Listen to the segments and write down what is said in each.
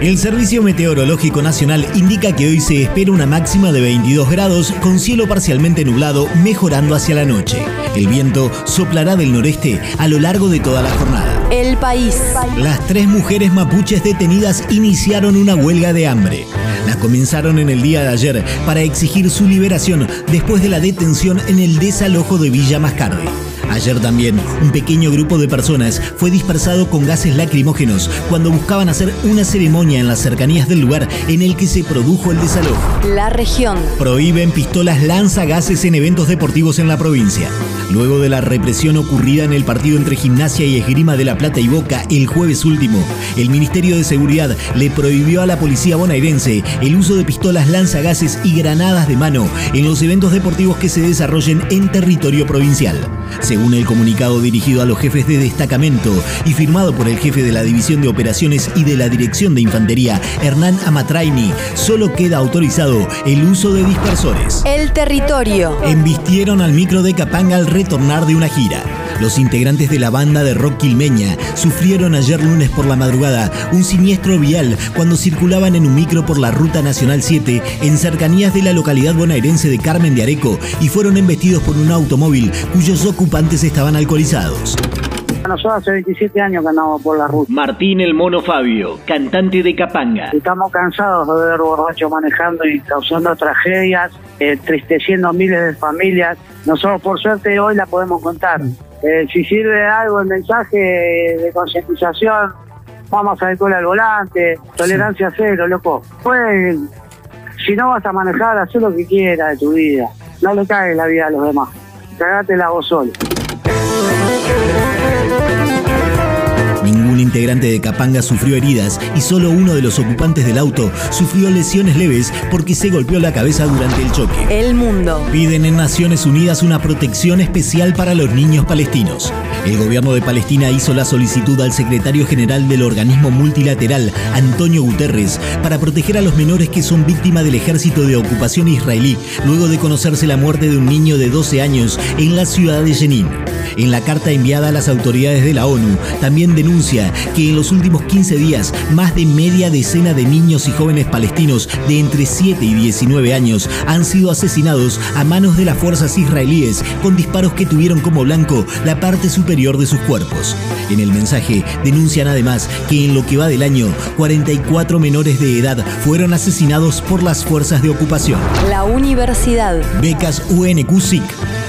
El Servicio Meteorológico Nacional indica que hoy se espera una máxima de 22 grados con cielo parcialmente nublado, mejorando hacia la noche. El viento soplará del noreste a lo largo de toda la jornada. El país. Las tres mujeres mapuches detenidas iniciaron una huelga de hambre. La comenzaron en el día de ayer para exigir su liberación después de la detención en el desalojo de Villa Mascardi. Ayer también, un pequeño grupo de personas fue dispersado con gases lacrimógenos cuando buscaban hacer una ceremonia en las cercanías del lugar en el que se produjo el desalojo. La región. Prohíben pistolas lanzagases en eventos deportivos en la provincia. Luego de la represión ocurrida en el partido entre Gimnasia y Esgrima de la Plata y Boca el jueves último, el Ministerio de Seguridad le prohibió a la policía bonaerense el uso de pistolas lanzagases y granadas de mano en los eventos deportivos que se desarrollen en territorio provincial. Según el comunicado dirigido a los jefes de destacamento y firmado por el jefe de la División de Operaciones y de la Dirección de Infantería, Hernán Amatraini, solo queda autorizado el uso de dispersores. El territorio. Embistieron al micro de Capanga al retornar de una gira. Los integrantes de la banda de rock quilmeña sufrieron ayer lunes por la madrugada un siniestro vial cuando circulaban en un micro por la Ruta Nacional 7 en cercanías de la localidad bonaerense de Carmen de Areco y fueron embestidos por un automóvil cuyos ocupantes estaban alcoholizados. Nosotros hace 27 años que andamos por la ruta. Martín el Mono Fabio, cantante de Capanga. Estamos cansados de ver borrachos manejando y causando tragedias, entristeciendo a miles de familias. Nosotros por suerte hoy la podemos contar. Eh, si sirve algo el mensaje de concientización, vamos a alcohol al volante, tolerancia cero, loco. Pues, si no vas a manejar, haz lo que quieras de tu vida. No le cagues la vida a los demás. Cagátela vos solo. Integrante de Capanga sufrió heridas y solo uno de los ocupantes del auto sufrió lesiones leves porque se golpeó la cabeza durante el choque. El mundo. Piden en Naciones Unidas una protección especial para los niños palestinos. El gobierno de Palestina hizo la solicitud al secretario general del organismo multilateral, Antonio Guterres, para proteger a los menores que son víctimas del ejército de ocupación israelí, luego de conocerse la muerte de un niño de 12 años en la ciudad de Jenin. En la carta enviada a las autoridades de la ONU, también denuncia que en los últimos 15 días, más de media decena de niños y jóvenes palestinos de entre 7 y 19 años han sido asesinados a manos de las fuerzas israelíes con disparos que tuvieron como blanco la parte superior de sus cuerpos. En el mensaje denuncian además que en lo que va del año, 44 menores de edad fueron asesinados por las fuerzas de ocupación. La universidad. Becas UNQ-SIC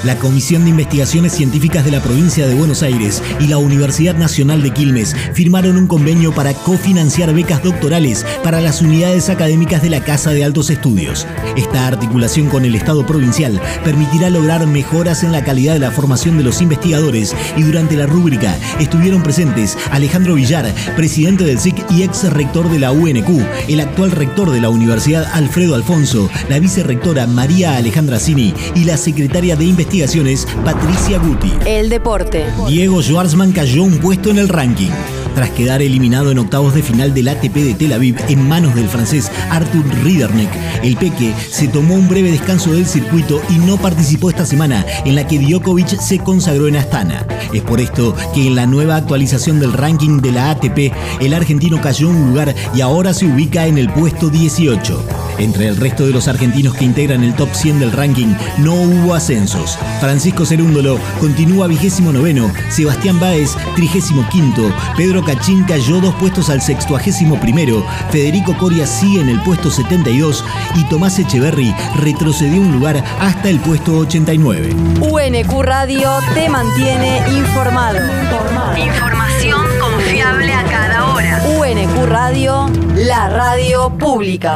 la Comisión de Investigaciones Científicas de la Provincia de Buenos Aires y la Universidad Nacional de Quilmes firmaron un convenio para cofinanciar becas doctorales para las unidades académicas de la Casa de Altos Estudios. Esta articulación con el Estado provincial permitirá lograr mejoras en la calidad de la formación de los investigadores y durante la rúbrica estuvieron presentes Alejandro Villar, presidente del SIC y ex rector de la UNQ, el actual rector de la Universidad Alfredo Alfonso, la vicerrectora María Alejandra Cini y la secretaria de Investigación Investigaciones, Patricia Guti. El deporte. Diego Schwartzman cayó un puesto en el ranking. Tras quedar eliminado en octavos de final del ATP de Tel Aviv en manos del francés Arthur Riederneck, el Peque se tomó un breve descanso del circuito y no participó esta semana en la que Djokovic se consagró en Astana. Es por esto que en la nueva actualización del ranking de la ATP, el argentino cayó un lugar y ahora se ubica en el puesto 18. Entre el resto de los argentinos que integran el top 100 del ranking, no hubo ascensos. Francisco Cerúndolo continúa vigésimo noveno, Sebastián Báez trigésimo quinto, Pedro Cachín cayó dos puestos al sextuagésimo primero, Federico Coria sigue en el puesto 72 y Tomás Echeverry retrocedió un lugar hasta el puesto 89. UNQ Radio te mantiene informado. Información confiable a cada hora. UNQ Radio, la radio pública.